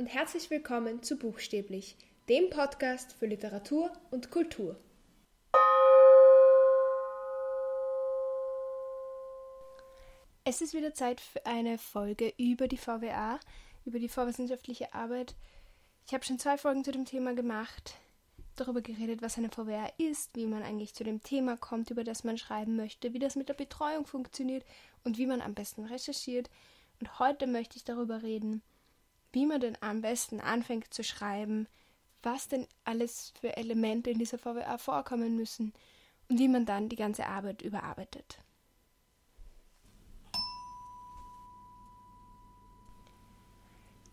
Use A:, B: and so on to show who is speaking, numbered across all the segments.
A: und herzlich willkommen zu Buchstäblich, dem Podcast für Literatur und Kultur. Es ist wieder Zeit für eine Folge über die VWA, über die vorwissenschaftliche Arbeit. Ich habe schon zwei Folgen zu dem Thema gemacht, darüber geredet, was eine VWA ist, wie man eigentlich zu dem Thema kommt, über das man schreiben möchte, wie das mit der Betreuung funktioniert und wie man am besten recherchiert. Und heute möchte ich darüber reden, wie man denn am besten anfängt zu schreiben, was denn alles für Elemente in dieser VWA vorkommen müssen und wie man dann die ganze Arbeit überarbeitet.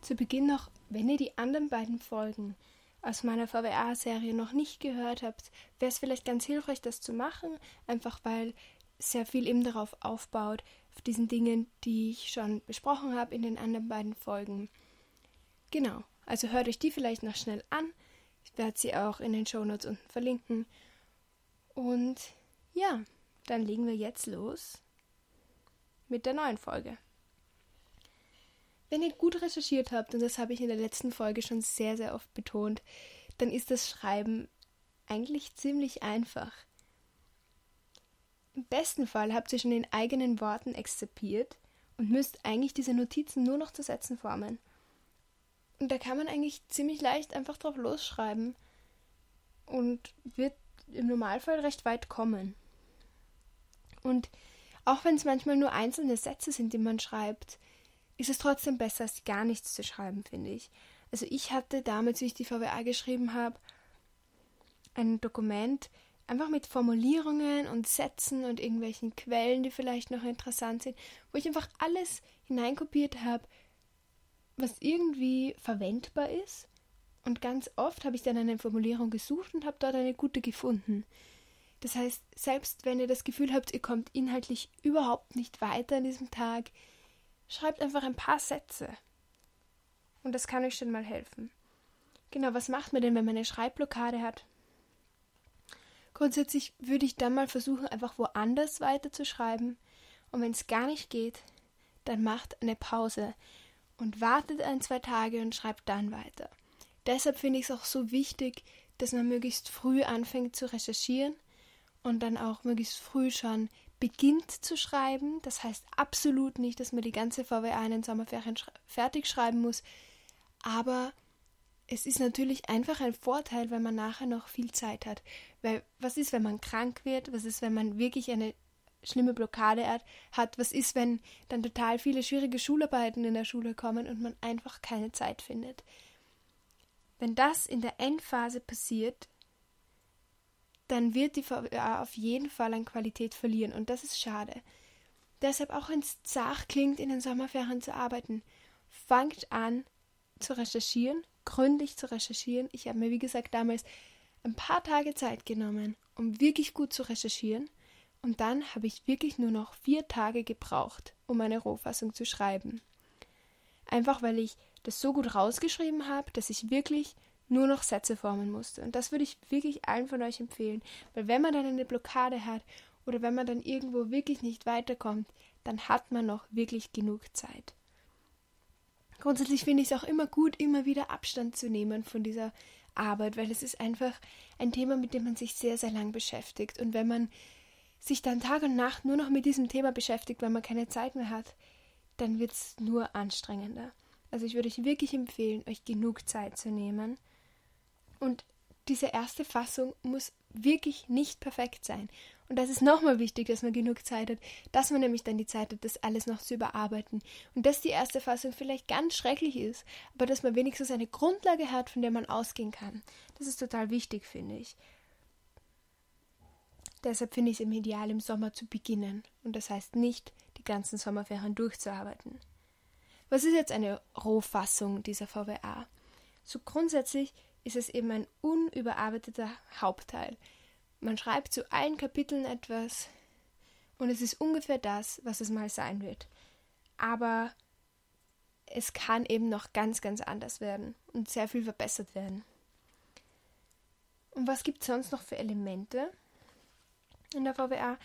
A: Zu Beginn noch, wenn ihr die anderen beiden Folgen aus meiner VWA-Serie noch nicht gehört habt, wäre es vielleicht ganz hilfreich, das zu machen, einfach weil sehr viel eben darauf aufbaut, auf diesen Dingen, die ich schon besprochen habe in den anderen beiden Folgen. Genau, also hört euch die vielleicht noch schnell an. Ich werde sie auch in den Shownotes unten verlinken. Und ja, dann legen wir jetzt los mit der neuen Folge. Wenn ihr gut recherchiert habt, und das habe ich in der letzten Folge schon sehr, sehr oft betont, dann ist das Schreiben eigentlich ziemlich einfach. Im besten Fall habt ihr schon in eigenen Worten exzipiert und müsst eigentlich diese Notizen nur noch zu Sätzen formen. Und da kann man eigentlich ziemlich leicht einfach drauf losschreiben und wird im Normalfall recht weit kommen. Und auch wenn es manchmal nur einzelne Sätze sind, die man schreibt, ist es trotzdem besser, als gar nichts zu schreiben, finde ich. Also ich hatte damals, wie ich die VWA geschrieben habe, ein Dokument einfach mit Formulierungen und Sätzen und irgendwelchen Quellen, die vielleicht noch interessant sind, wo ich einfach alles hineinkopiert habe, was irgendwie verwendbar ist. Und ganz oft habe ich dann eine Formulierung gesucht und habe dort eine gute gefunden. Das heißt, selbst wenn ihr das Gefühl habt, ihr kommt inhaltlich überhaupt nicht weiter an diesem Tag, schreibt einfach ein paar Sätze. Und das kann euch schon mal helfen. Genau, was macht man denn, wenn man eine Schreibblockade hat? Grundsätzlich würde ich dann mal versuchen, einfach woanders weiter zu schreiben. Und wenn es gar nicht geht, dann macht eine Pause und wartet ein, zwei Tage und schreibt dann weiter. Deshalb finde ich es auch so wichtig, dass man möglichst früh anfängt zu recherchieren und dann auch möglichst früh schon beginnt zu schreiben. Das heißt absolut nicht, dass man die ganze VWA in den Sommerferien fertig schreiben muss, aber es ist natürlich einfach ein Vorteil, wenn man nachher noch viel Zeit hat. Weil was ist, wenn man krank wird? Was ist, wenn man wirklich eine schlimme Blockade hat. Was ist, wenn dann total viele schwierige Schularbeiten in der Schule kommen und man einfach keine Zeit findet? Wenn das in der Endphase passiert, dann wird die VWA auf jeden Fall an Qualität verlieren und das ist schade. Deshalb auch wenn es zart klingt, in den Sommerferien zu arbeiten, fangt an zu recherchieren, gründlich zu recherchieren. Ich habe mir, wie gesagt, damals ein paar Tage Zeit genommen, um wirklich gut zu recherchieren und dann habe ich wirklich nur noch vier Tage gebraucht, um eine Rohfassung zu schreiben. Einfach weil ich das so gut rausgeschrieben habe, dass ich wirklich nur noch Sätze formen musste. Und das würde ich wirklich allen von euch empfehlen, weil wenn man dann eine Blockade hat oder wenn man dann irgendwo wirklich nicht weiterkommt, dann hat man noch wirklich genug Zeit. Grundsätzlich finde ich es auch immer gut, immer wieder Abstand zu nehmen von dieser Arbeit, weil es ist einfach ein Thema, mit dem man sich sehr, sehr lang beschäftigt. Und wenn man sich dann Tag und Nacht nur noch mit diesem Thema beschäftigt, weil man keine Zeit mehr hat, dann wird es nur anstrengender. Also ich würde euch wirklich empfehlen, euch genug Zeit zu nehmen. Und diese erste Fassung muss wirklich nicht perfekt sein. Und das ist nochmal wichtig, dass man genug Zeit hat, dass man nämlich dann die Zeit hat, das alles noch zu überarbeiten. Und dass die erste Fassung vielleicht ganz schrecklich ist, aber dass man wenigstens eine Grundlage hat, von der man ausgehen kann. Das ist total wichtig, finde ich. Deshalb finde ich es im Ideal, im Sommer zu beginnen. Und das heißt nicht, die ganzen Sommerferien durchzuarbeiten. Was ist jetzt eine Rohfassung dieser VWA? So grundsätzlich ist es eben ein unüberarbeiteter Hauptteil. Man schreibt zu allen Kapiteln etwas und es ist ungefähr das, was es mal sein wird. Aber es kann eben noch ganz, ganz anders werden und sehr viel verbessert werden. Und was gibt es sonst noch für Elemente? In der VWA.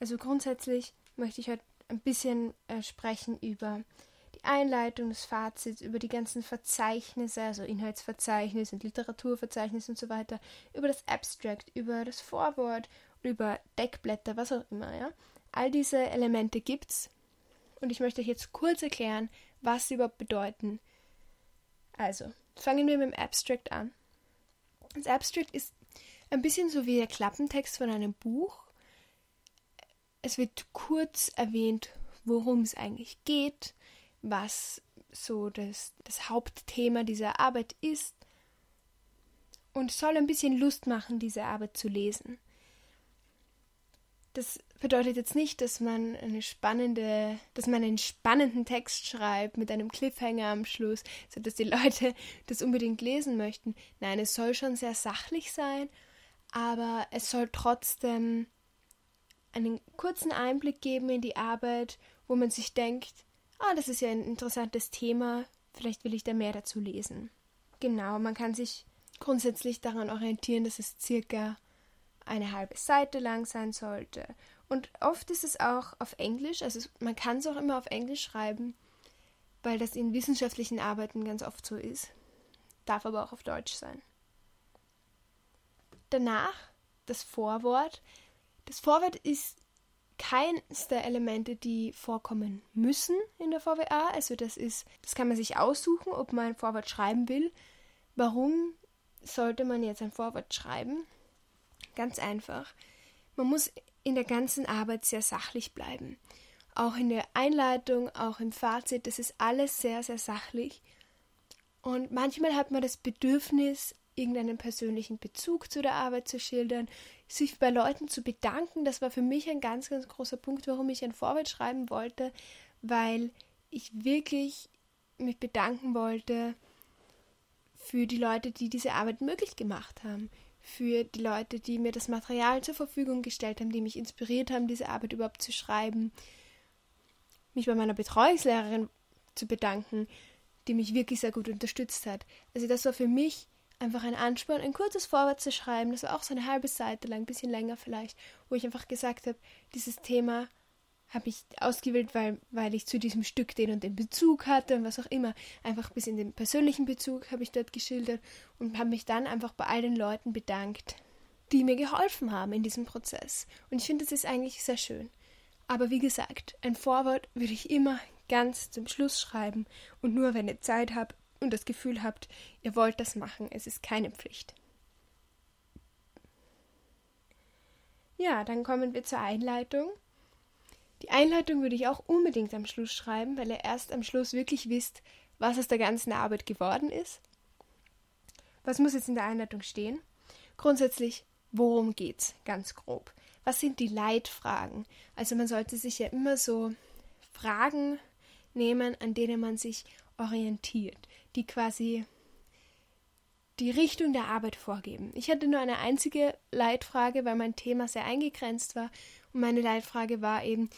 A: Also grundsätzlich möchte ich heute ein bisschen äh, sprechen über die Einleitung, das Fazit, über die ganzen Verzeichnisse, also Inhaltsverzeichnis und Literaturverzeichnis und so weiter, über das Abstract, über das Vorwort, über Deckblätter, was auch immer, ja. All diese Elemente gibt's. Und ich möchte euch jetzt kurz erklären, was sie überhaupt bedeuten. Also, fangen wir mit dem Abstract an. Das Abstract ist ein bisschen so wie der Klappentext von einem Buch. Es wird kurz erwähnt, worum es eigentlich geht, was so das, das Hauptthema dieser Arbeit ist und soll ein bisschen Lust machen, diese Arbeit zu lesen. Das bedeutet jetzt nicht, dass man eine spannende, dass man einen spannenden Text schreibt mit einem Cliffhanger am Schluss, sodass die Leute das unbedingt lesen möchten. Nein, es soll schon sehr sachlich sein, aber es soll trotzdem einen kurzen Einblick geben in die Arbeit, wo man sich denkt, ah, das ist ja ein interessantes Thema, vielleicht will ich da mehr dazu lesen. Genau, man kann sich grundsätzlich daran orientieren, dass es circa eine halbe Seite lang sein sollte. Und oft ist es auch auf Englisch, also man kann es auch immer auf Englisch schreiben, weil das in wissenschaftlichen Arbeiten ganz oft so ist. Darf aber auch auf Deutsch sein. Danach das Vorwort. Das Vorwort ist keins der Elemente, die vorkommen müssen in der VWA. Also das ist, das kann man sich aussuchen, ob man ein Vorwort schreiben will. Warum sollte man jetzt ein Vorwort schreiben? Ganz einfach. Man muss in der ganzen Arbeit sehr sachlich bleiben. Auch in der Einleitung, auch im Fazit, das ist alles sehr, sehr sachlich. Und manchmal hat man das Bedürfnis, irgendeinen persönlichen Bezug zu der Arbeit zu schildern, sich bei Leuten zu bedanken. Das war für mich ein ganz, ganz großer Punkt, warum ich ein Vorwort schreiben wollte, weil ich wirklich mich bedanken wollte für die Leute, die diese Arbeit möglich gemacht haben, für die Leute, die mir das Material zur Verfügung gestellt haben, die mich inspiriert haben, diese Arbeit überhaupt zu schreiben, mich bei meiner Betreuungslehrerin zu bedanken, die mich wirklich sehr gut unterstützt hat. Also das war für mich einfach ein Ansporn, ein kurzes Vorwort zu schreiben. Das war auch so eine halbe Seite lang, ein bisschen länger vielleicht, wo ich einfach gesagt habe, dieses Thema habe ich ausgewählt, weil, weil ich zu diesem Stück den und den Bezug hatte und was auch immer. Einfach bis in den persönlichen Bezug habe ich dort geschildert und habe mich dann einfach bei all den Leuten bedankt, die mir geholfen haben in diesem Prozess. Und ich finde, das ist eigentlich sehr schön. Aber wie gesagt, ein Vorwort würde ich immer ganz zum Schluss schreiben und nur wenn ihr Zeit habt, und das Gefühl habt, ihr wollt das machen, es ist keine Pflicht. Ja, dann kommen wir zur Einleitung. Die Einleitung würde ich auch unbedingt am Schluss schreiben, weil ihr erst am Schluss wirklich wisst, was aus der ganzen Arbeit geworden ist. Was muss jetzt in der Einleitung stehen? Grundsätzlich, worum geht's? Ganz grob. Was sind die Leitfragen? Also man sollte sich ja immer so Fragen nehmen, an denen man sich orientiert die quasi die Richtung der Arbeit vorgeben. Ich hatte nur eine einzige Leitfrage, weil mein Thema sehr eingegrenzt war. Und meine Leitfrage war eben,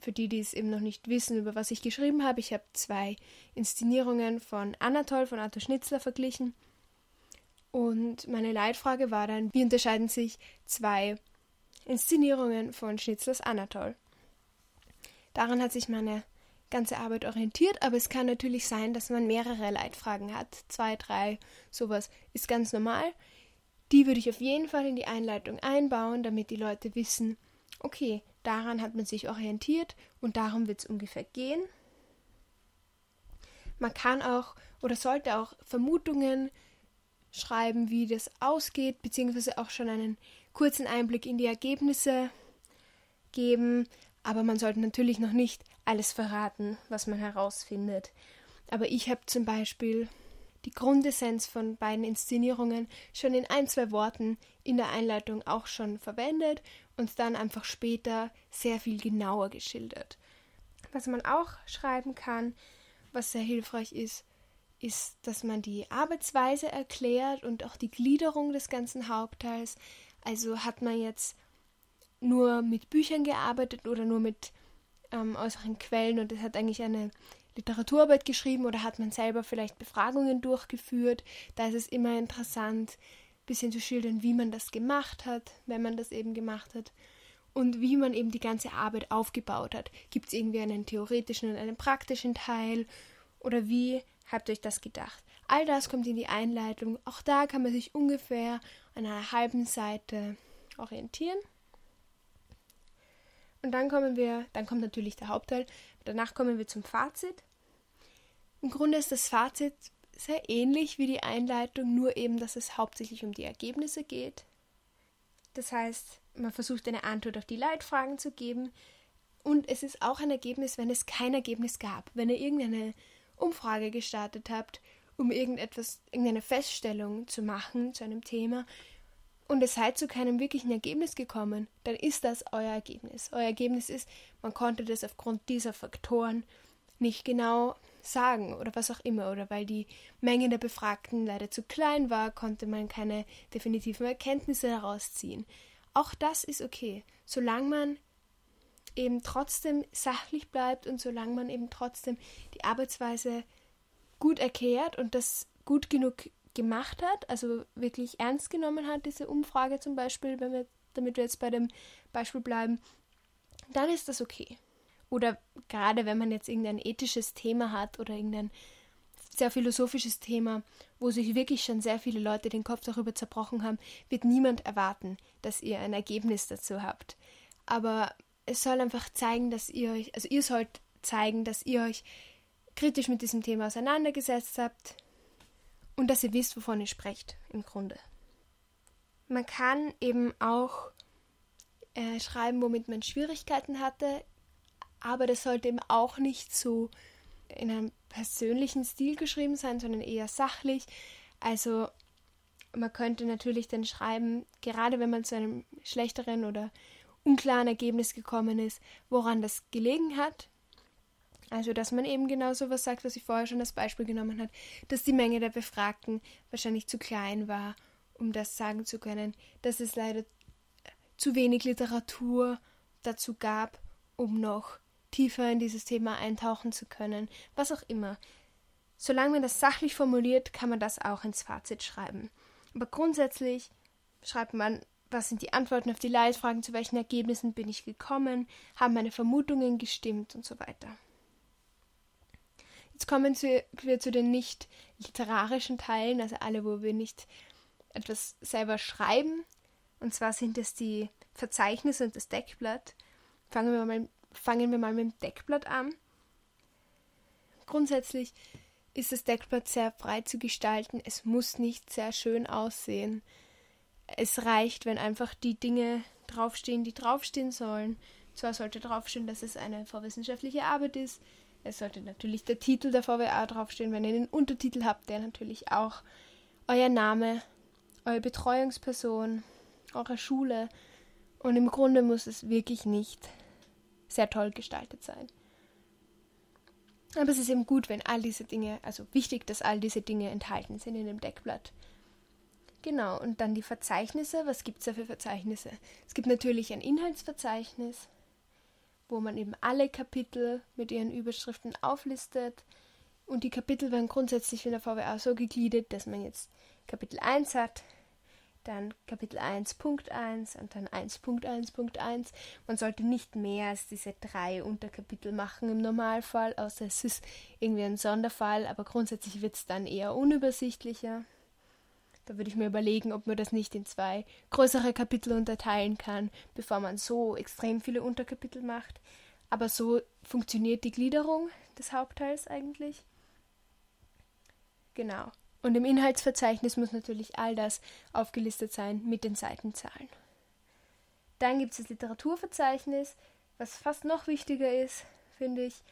A: für die, die es eben noch nicht wissen, über was ich geschrieben habe, ich habe zwei Inszenierungen von Anatol, von Arthur Schnitzler verglichen. Und meine Leitfrage war dann, wie unterscheiden sich zwei Inszenierungen von Schnitzlers Anatol? Daran hat sich meine ganze Arbeit orientiert, aber es kann natürlich sein, dass man mehrere Leitfragen hat. Zwei, drei, sowas ist ganz normal. Die würde ich auf jeden Fall in die Einleitung einbauen, damit die Leute wissen, okay, daran hat man sich orientiert und darum wird es ungefähr gehen. Man kann auch oder sollte auch Vermutungen schreiben, wie das ausgeht, beziehungsweise auch schon einen kurzen Einblick in die Ergebnisse geben, aber man sollte natürlich noch nicht alles verraten, was man herausfindet. Aber ich habe zum Beispiel die Grundessenz von beiden Inszenierungen schon in ein, zwei Worten in der Einleitung auch schon verwendet und dann einfach später sehr viel genauer geschildert. Was man auch schreiben kann, was sehr hilfreich ist, ist, dass man die Arbeitsweise erklärt und auch die Gliederung des ganzen Hauptteils. Also hat man jetzt nur mit Büchern gearbeitet oder nur mit ähm, äußeren Quellen und es hat eigentlich eine Literaturarbeit geschrieben oder hat man selber vielleicht Befragungen durchgeführt. Da ist es immer interessant, ein bisschen zu schildern, wie man das gemacht hat, wenn man das eben gemacht hat. und wie man eben die ganze Arbeit aufgebaut hat. Gibt es irgendwie einen theoretischen und einen praktischen Teil oder wie habt ihr euch das gedacht? All das kommt in die Einleitung. Auch da kann man sich ungefähr an einer halben Seite orientieren. Und dann kommen wir, dann kommt natürlich der Hauptteil. Danach kommen wir zum Fazit. Im Grunde ist das Fazit sehr ähnlich wie die Einleitung, nur eben, dass es hauptsächlich um die Ergebnisse geht. Das heißt, man versucht eine Antwort auf die Leitfragen zu geben. Und es ist auch ein Ergebnis, wenn es kein Ergebnis gab. Wenn ihr irgendeine Umfrage gestartet habt, um irgendetwas, irgendeine Feststellung zu machen zu einem Thema und es seid zu keinem wirklichen Ergebnis gekommen, dann ist das euer Ergebnis. Euer Ergebnis ist, man konnte das aufgrund dieser Faktoren nicht genau sagen oder was auch immer, oder weil die Menge der Befragten leider zu klein war, konnte man keine definitiven Erkenntnisse daraus ziehen. Auch das ist okay, solange man eben trotzdem sachlich bleibt und solange man eben trotzdem die Arbeitsweise gut erklärt und das gut genug gemacht hat, also wirklich ernst genommen hat, diese Umfrage zum Beispiel, wenn wir, damit wir jetzt bei dem Beispiel bleiben, dann ist das okay. Oder gerade wenn man jetzt irgendein ethisches Thema hat oder irgendein sehr philosophisches Thema, wo sich wirklich schon sehr viele Leute den Kopf darüber zerbrochen haben, wird niemand erwarten, dass ihr ein Ergebnis dazu habt. Aber es soll einfach zeigen, dass ihr euch, also ihr sollt zeigen, dass ihr euch kritisch mit diesem Thema auseinandergesetzt habt und dass ihr wisst, wovon ihr sprecht, im Grunde. Man kann eben auch äh, schreiben, womit man Schwierigkeiten hatte, aber das sollte eben auch nicht so in einem persönlichen Stil geschrieben sein, sondern eher sachlich. Also man könnte natürlich dann schreiben, gerade wenn man zu einem schlechteren oder unklaren Ergebnis gekommen ist, woran das gelegen hat. Also, dass man eben genau so was sagt, was ich vorher schon als Beispiel genommen habe, dass die Menge der Befragten wahrscheinlich zu klein war, um das sagen zu können, dass es leider zu wenig Literatur dazu gab, um noch tiefer in dieses Thema eintauchen zu können, was auch immer. Solange man das sachlich formuliert, kann man das auch ins Fazit schreiben. Aber grundsätzlich schreibt man, was sind die Antworten auf die Leitfragen, zu welchen Ergebnissen bin ich gekommen, haben meine Vermutungen gestimmt und so weiter. Jetzt kommen wir zu den nicht literarischen Teilen, also alle, wo wir nicht etwas selber schreiben. Und zwar sind es die Verzeichnisse und das Deckblatt. Fangen wir mal fangen wir mal mit dem Deckblatt an. Grundsätzlich ist das Deckblatt sehr frei zu gestalten. Es muss nicht sehr schön aussehen. Es reicht, wenn einfach die Dinge draufstehen, die draufstehen sollen. Zwar sollte draufstehen, dass es eine vorwissenschaftliche Arbeit ist. Es sollte natürlich der Titel der VWA draufstehen, wenn ihr einen Untertitel habt, der natürlich auch euer Name, eure Betreuungsperson, eure Schule. Und im Grunde muss es wirklich nicht sehr toll gestaltet sein. Aber es ist eben gut, wenn all diese Dinge, also wichtig, dass all diese Dinge enthalten sind in dem Deckblatt. Genau, und dann die Verzeichnisse. Was gibt es da für Verzeichnisse? Es gibt natürlich ein Inhaltsverzeichnis, wo man eben alle Kapitel mit ihren Überschriften auflistet. Und die Kapitel werden grundsätzlich in der VWA so gegliedert, dass man jetzt Kapitel 1 hat, dann Kapitel 1.1 und dann 1.1.1. Man sollte nicht mehr als diese drei Unterkapitel machen im Normalfall, außer es ist irgendwie ein Sonderfall, aber grundsätzlich wird es dann eher unübersichtlicher. Da würde ich mir überlegen, ob man das nicht in zwei größere Kapitel unterteilen kann, bevor man so extrem viele Unterkapitel macht. Aber so funktioniert die Gliederung des Hauptteils eigentlich. Genau. Und im Inhaltsverzeichnis muss natürlich all das aufgelistet sein mit den Seitenzahlen. Dann gibt es das Literaturverzeichnis, was fast noch wichtiger ist, finde ich,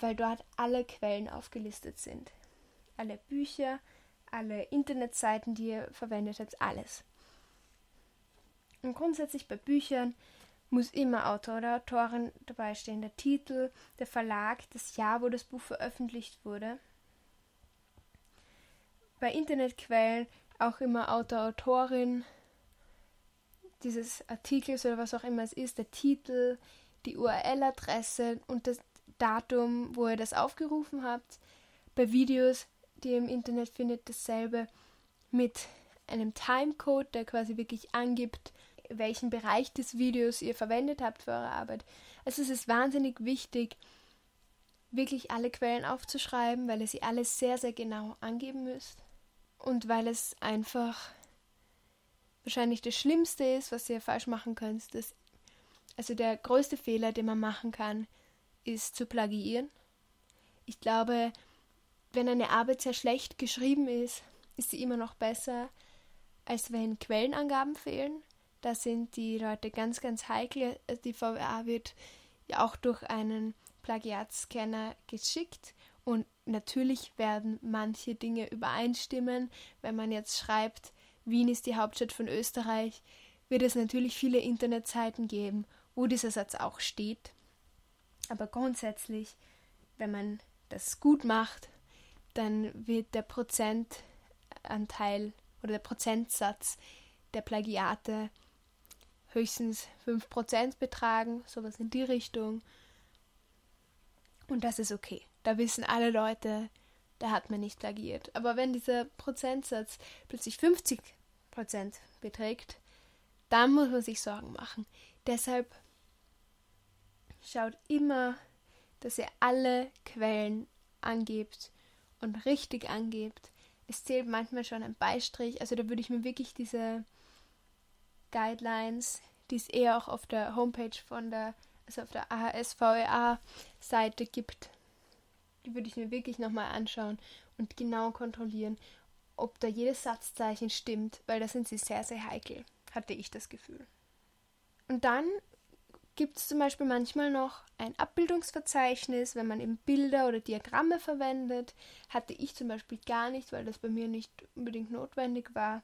A: weil dort alle Quellen aufgelistet sind. Alle Bücher, alle Internetseiten, die ihr verwendet habt, alles. Und grundsätzlich bei Büchern muss immer Autor oder Autorin dabei stehen, der Titel, der Verlag, das Jahr, wo das Buch veröffentlicht wurde bei Internetquellen auch immer Autor, Autorin dieses Artikels oder was auch immer es ist, der Titel, die URL-Adresse und das Datum, wo ihr das aufgerufen habt. Bei Videos, die ihr im Internet findet, dasselbe mit einem Timecode, der quasi wirklich angibt, welchen Bereich des Videos ihr verwendet habt für eure Arbeit. Also es ist wahnsinnig wichtig, wirklich alle Quellen aufzuschreiben, weil ihr sie alle sehr, sehr genau angeben müsst. Und weil es einfach wahrscheinlich das Schlimmste ist, was ihr falsch machen könnt. Das, also der größte Fehler, den man machen kann, ist zu plagiieren. Ich glaube, wenn eine Arbeit sehr schlecht geschrieben ist, ist sie immer noch besser, als wenn Quellenangaben fehlen. Da sind die Leute ganz, ganz heikel. Die VWA wird ja auch durch einen Plagiatscanner geschickt und natürlich werden manche Dinge übereinstimmen. Wenn man jetzt schreibt, Wien ist die Hauptstadt von Österreich, wird es natürlich viele Internetseiten geben, wo dieser Satz auch steht. Aber grundsätzlich, wenn man das gut macht, dann wird der Prozentanteil oder der Prozentsatz der Plagiate höchstens 5% betragen, sowas in die Richtung. Und das ist okay. Da wissen alle Leute, da hat man nicht plagiert. Aber wenn dieser Prozentsatz plötzlich 50% beträgt, dann muss man sich Sorgen machen. Deshalb schaut immer, dass ihr alle Quellen angebt und richtig angebt. Es zählt manchmal schon ein Beistrich, also da würde ich mir wirklich diese Guidelines, die es eher auch auf der Homepage von der, also auf der AHSVEA-Seite gibt, die würde ich mir wirklich nochmal anschauen und genau kontrollieren, ob da jedes Satzzeichen stimmt, weil da sind sie sehr, sehr heikel, hatte ich das Gefühl. Und dann gibt es zum Beispiel manchmal noch ein Abbildungsverzeichnis, wenn man eben Bilder oder Diagramme verwendet. Hatte ich zum Beispiel gar nicht, weil das bei mir nicht unbedingt notwendig war.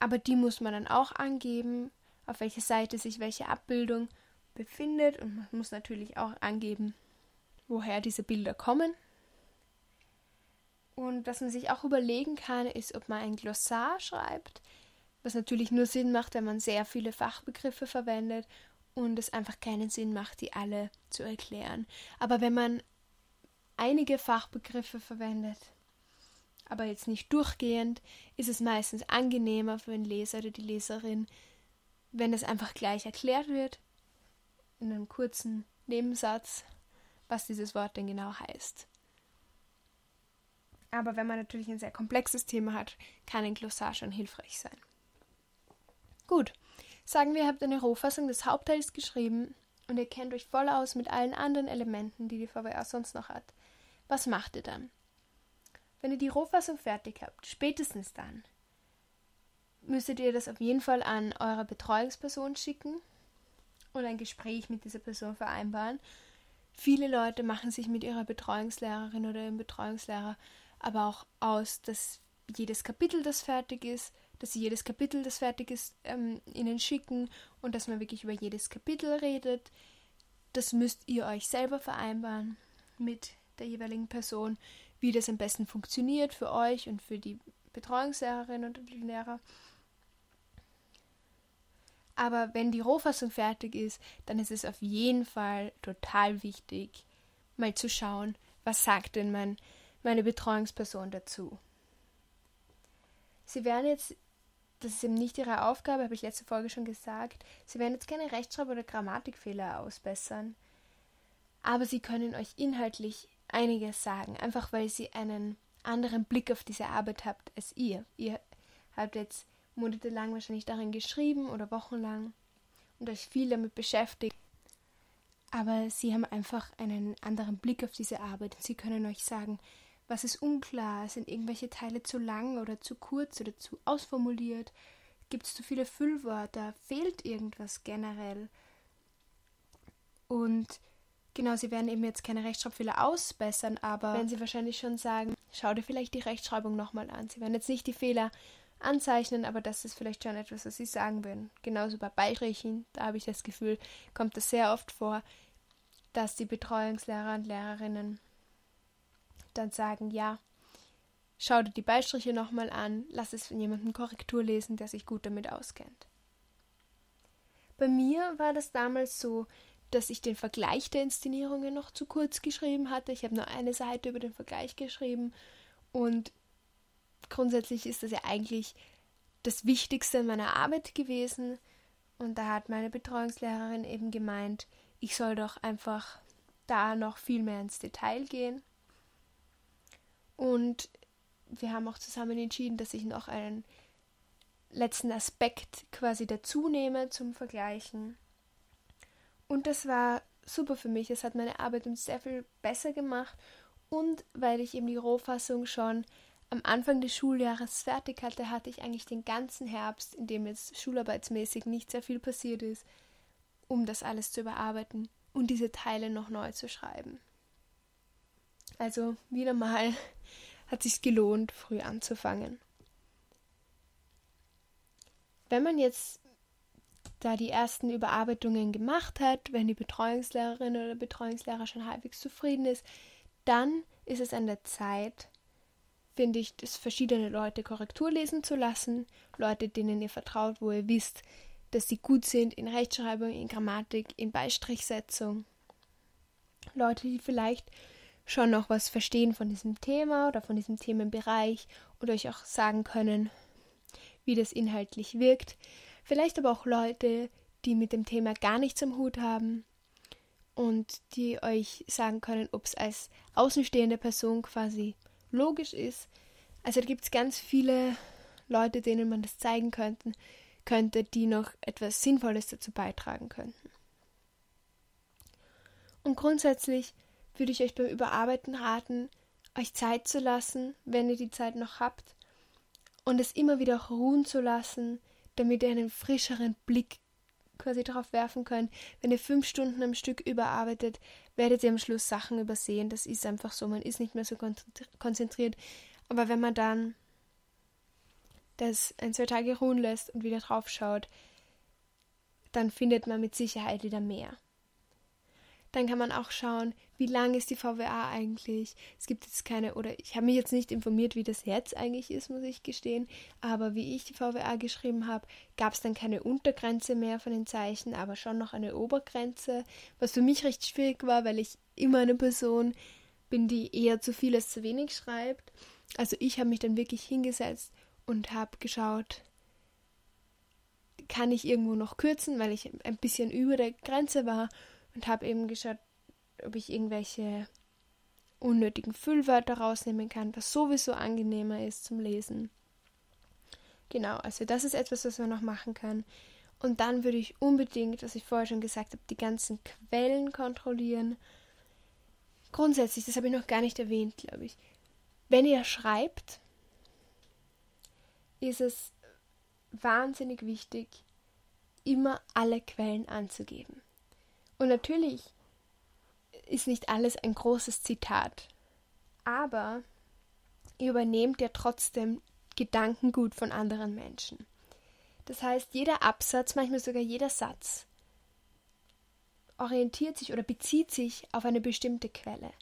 A: Aber die muss man dann auch angeben, auf welcher Seite sich welche Abbildung befindet. Und man muss natürlich auch angeben, woher diese Bilder kommen. Und was man sich auch überlegen kann, ist, ob man ein Glossar schreibt, was natürlich nur Sinn macht, wenn man sehr viele Fachbegriffe verwendet und es einfach keinen Sinn macht, die alle zu erklären. Aber wenn man einige Fachbegriffe verwendet, aber jetzt nicht durchgehend, ist es meistens angenehmer für den Leser oder die Leserin, wenn es einfach gleich erklärt wird, in einem kurzen Nebensatz, was dieses Wort denn genau heißt. Aber wenn man natürlich ein sehr komplexes Thema hat, kann ein Glossar schon hilfreich sein. Gut, Sagen wir, ihr habt eine Rohfassung des Hauptteils geschrieben und ihr kennt euch voll aus mit allen anderen Elementen, die die VWA sonst noch hat. Was macht ihr dann? Wenn ihr die Rohfassung fertig habt, spätestens dann, müsstet ihr das auf jeden Fall an eure Betreuungsperson schicken und ein Gespräch mit dieser Person vereinbaren. Viele Leute machen sich mit ihrer Betreuungslehrerin oder ihrem Betreuungslehrer aber auch aus, dass jedes Kapitel, das fertig ist, dass sie jedes Kapitel, das fertig ist, ähm, ihnen schicken und dass man wirklich über jedes Kapitel redet. Das müsst ihr euch selber vereinbaren mit der jeweiligen Person, wie das am besten funktioniert für euch und für die Betreuungslehrerin und den Lehrer. Aber wenn die Rohfassung fertig ist, dann ist es auf jeden Fall total wichtig, mal zu schauen, was sagt denn mein, meine Betreuungsperson dazu. Sie werden jetzt das ist eben nicht ihre Aufgabe, habe ich letzte Folge schon gesagt. Sie werden jetzt keine Rechtschreib- oder Grammatikfehler ausbessern. Aber sie können euch inhaltlich einiges sagen, einfach weil sie einen anderen Blick auf diese Arbeit habt als ihr. Ihr habt jetzt monatelang wahrscheinlich darin geschrieben oder wochenlang und euch viel damit beschäftigt. Aber sie haben einfach einen anderen Blick auf diese Arbeit und sie können euch sagen, was ist unklar? Sind irgendwelche Teile zu lang oder zu kurz oder zu ausformuliert? Gibt es zu viele Füllwörter? Fehlt irgendwas generell? Und genau, sie werden eben jetzt keine Rechtschreibfehler ausbessern, aber wenn sie wahrscheinlich schon sagen, schau dir vielleicht die Rechtschreibung nochmal an. Sie werden jetzt nicht die Fehler anzeichnen, aber das ist vielleicht schon etwas, was sie sagen würden. Genauso bei Beistrichen, da habe ich das Gefühl, kommt das sehr oft vor, dass die Betreuungslehrer und Lehrerinnen dann sagen, ja, schau dir die Beistriche nochmal an, lass es von jemandem Korrektur lesen, der sich gut damit auskennt. Bei mir war das damals so, dass ich den Vergleich der Inszenierungen noch zu kurz geschrieben hatte. Ich habe nur eine Seite über den Vergleich geschrieben und grundsätzlich ist das ja eigentlich das Wichtigste in meiner Arbeit gewesen Und da hat meine Betreuungslehrerin eben gemeint, ich soll doch einfach da noch viel mehr ins Detail gehen. Und wir haben auch zusammen entschieden, dass ich noch einen letzten Aspekt quasi dazu nehme zum Vergleichen. Und das war super für mich. Es hat meine Arbeit um sehr viel besser gemacht. Und weil ich eben die Rohfassung schon am Anfang des Schuljahres fertig hatte, hatte ich eigentlich den ganzen Herbst, in dem jetzt schularbeitsmäßig nicht sehr viel passiert ist, um das alles zu überarbeiten und diese Teile noch neu zu schreiben. Also wieder mal hat sich gelohnt, früh anzufangen. Wenn man jetzt da die ersten Überarbeitungen gemacht hat, wenn die Betreuungslehrerin oder Betreuungslehrer schon halbwegs zufrieden ist, dann ist es an der Zeit, finde ich, das verschiedene Leute Korrektur lesen zu lassen, Leute, denen ihr vertraut, wo ihr wisst, dass sie gut sind in Rechtschreibung, in Grammatik, in Beistrichsetzung. Leute, die vielleicht schon noch was verstehen von diesem Thema oder von diesem Themenbereich und euch auch sagen können, wie das inhaltlich wirkt. Vielleicht aber auch Leute, die mit dem Thema gar nichts am Hut haben und die euch sagen können, ob es als außenstehende Person quasi logisch ist. Also gibt es ganz viele Leute, denen man das zeigen könnte, könnte, die noch etwas Sinnvolles dazu beitragen könnten. Und grundsätzlich würde ich euch beim Überarbeiten raten, euch Zeit zu lassen, wenn ihr die Zeit noch habt, und es immer wieder ruhen zu lassen, damit ihr einen frischeren Blick quasi darauf werfen könnt. Wenn ihr fünf Stunden am Stück überarbeitet, werdet ihr am Schluss Sachen übersehen. Das ist einfach so, man ist nicht mehr so konzentriert. Aber wenn man dann das ein, zwei Tage ruhen lässt und wieder drauf schaut, dann findet man mit Sicherheit wieder mehr. Dann kann man auch schauen, wie lang ist die VWA eigentlich. Es gibt jetzt keine, oder ich habe mich jetzt nicht informiert, wie das jetzt eigentlich ist, muss ich gestehen. Aber wie ich die VWA geschrieben habe, gab es dann keine Untergrenze mehr von den Zeichen, aber schon noch eine Obergrenze. Was für mich recht schwierig war, weil ich immer eine Person bin, die eher zu viel als zu wenig schreibt. Also ich habe mich dann wirklich hingesetzt und habe geschaut, kann ich irgendwo noch kürzen, weil ich ein bisschen über der Grenze war und habe eben geschaut, ob ich irgendwelche unnötigen Füllwörter rausnehmen kann, was sowieso angenehmer ist zum Lesen. Genau, also das ist etwas, was man noch machen kann. Und dann würde ich unbedingt, was ich vorher schon gesagt habe, die ganzen Quellen kontrollieren. Grundsätzlich, das habe ich noch gar nicht erwähnt, glaube ich. Wenn ihr schreibt, ist es wahnsinnig wichtig, immer alle Quellen anzugeben. Und natürlich ist nicht alles ein großes Zitat, aber ihr übernehmt ja trotzdem Gedankengut von anderen Menschen. Das heißt, jeder Absatz, manchmal sogar jeder Satz, orientiert sich oder bezieht sich auf eine bestimmte Quelle.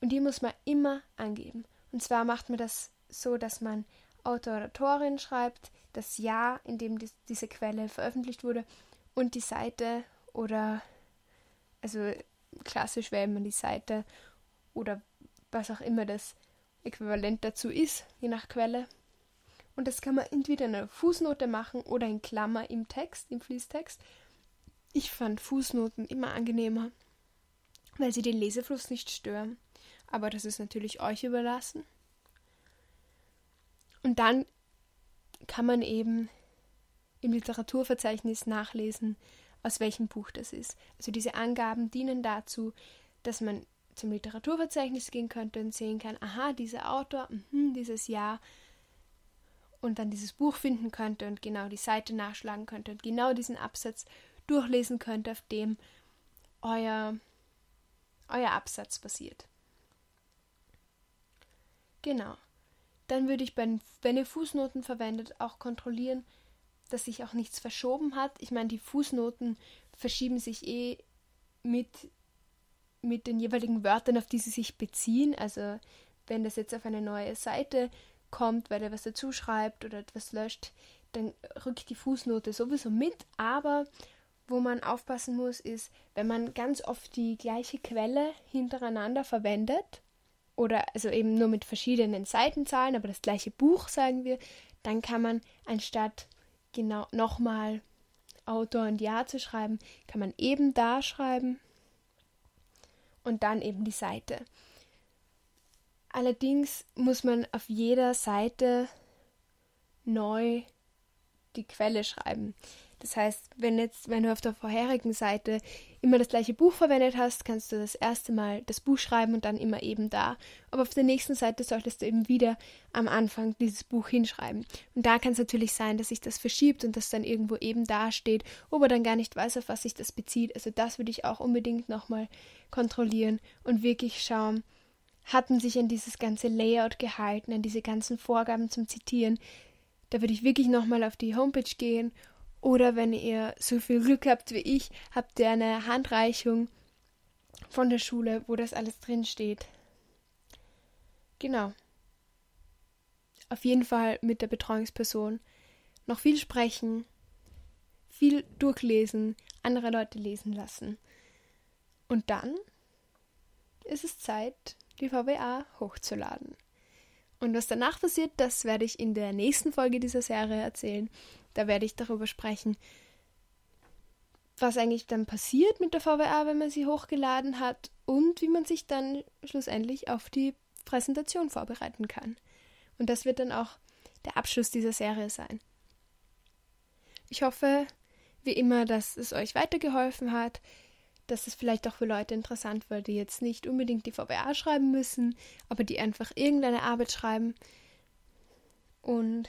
A: Und die muss man immer angeben. Und zwar macht man das so, dass man Autor oder Autorin schreibt, das Jahr, in dem diese Quelle veröffentlicht wurde und die Seite oder also klassisch wäre immer die Seite oder was auch immer das Äquivalent dazu ist, je nach Quelle. Und das kann man entweder in einer Fußnote machen oder in Klammer im Text, im Fließtext. Ich fand Fußnoten immer angenehmer, weil sie den Lesefluss nicht stören. Aber das ist natürlich euch überlassen. Und dann kann man eben im Literaturverzeichnis nachlesen, aus welchem Buch das ist. Also diese Angaben dienen dazu, dass man zum Literaturverzeichnis gehen könnte und sehen kann, aha, dieser Autor, mh, dieses Jahr und dann dieses Buch finden könnte und genau die Seite nachschlagen könnte und genau diesen Absatz durchlesen könnte, auf dem euer, euer Absatz basiert. Genau. Dann würde ich, wenn ihr Fußnoten verwendet, auch kontrollieren, dass sich auch nichts verschoben hat. Ich meine, die Fußnoten verschieben sich eh mit, mit den jeweiligen Wörtern, auf die sie sich beziehen. Also wenn das jetzt auf eine neue Seite kommt, weil er was dazu schreibt oder etwas löscht, dann rückt die Fußnote sowieso mit. Aber wo man aufpassen muss, ist, wenn man ganz oft die gleiche Quelle hintereinander verwendet, oder also eben nur mit verschiedenen Seitenzahlen, aber das gleiche Buch, sagen wir, dann kann man anstatt genau nochmal Autor und Jahr zu schreiben, kann man eben da schreiben und dann eben die Seite. Allerdings muss man auf jeder Seite neu die Quelle schreiben. Das heißt, wenn jetzt, wenn du auf der vorherigen Seite immer das gleiche Buch verwendet hast, kannst du das erste Mal das Buch schreiben und dann immer eben da. Aber auf der nächsten Seite solltest du eben wieder am Anfang dieses Buch hinschreiben. Und da kann es natürlich sein, dass sich das verschiebt und das dann irgendwo eben da steht, wo man dann gar nicht weiß, auf was sich das bezieht. Also das würde ich auch unbedingt nochmal kontrollieren und wirklich schauen, hat man sich an dieses ganze Layout gehalten, an diese ganzen Vorgaben zum Zitieren. Da würde ich wirklich nochmal auf die Homepage gehen oder wenn ihr so viel Glück habt wie ich, habt ihr eine Handreichung von der Schule, wo das alles drin steht. Genau. Auf jeden Fall mit der Betreuungsperson noch viel sprechen, viel durchlesen, andere Leute lesen lassen. Und dann ist es Zeit, die VWA hochzuladen. Und was danach passiert, das werde ich in der nächsten Folge dieser Serie erzählen. Da werde ich darüber sprechen, was eigentlich dann passiert mit der VWA, wenn man sie hochgeladen hat und wie man sich dann schlussendlich auf die Präsentation vorbereiten kann. Und das wird dann auch der Abschluss dieser Serie sein. Ich hoffe, wie immer, dass es euch weitergeholfen hat dass es vielleicht auch für Leute interessant wird, die jetzt nicht unbedingt die VWA schreiben müssen, aber die einfach irgendeine Arbeit schreiben. Und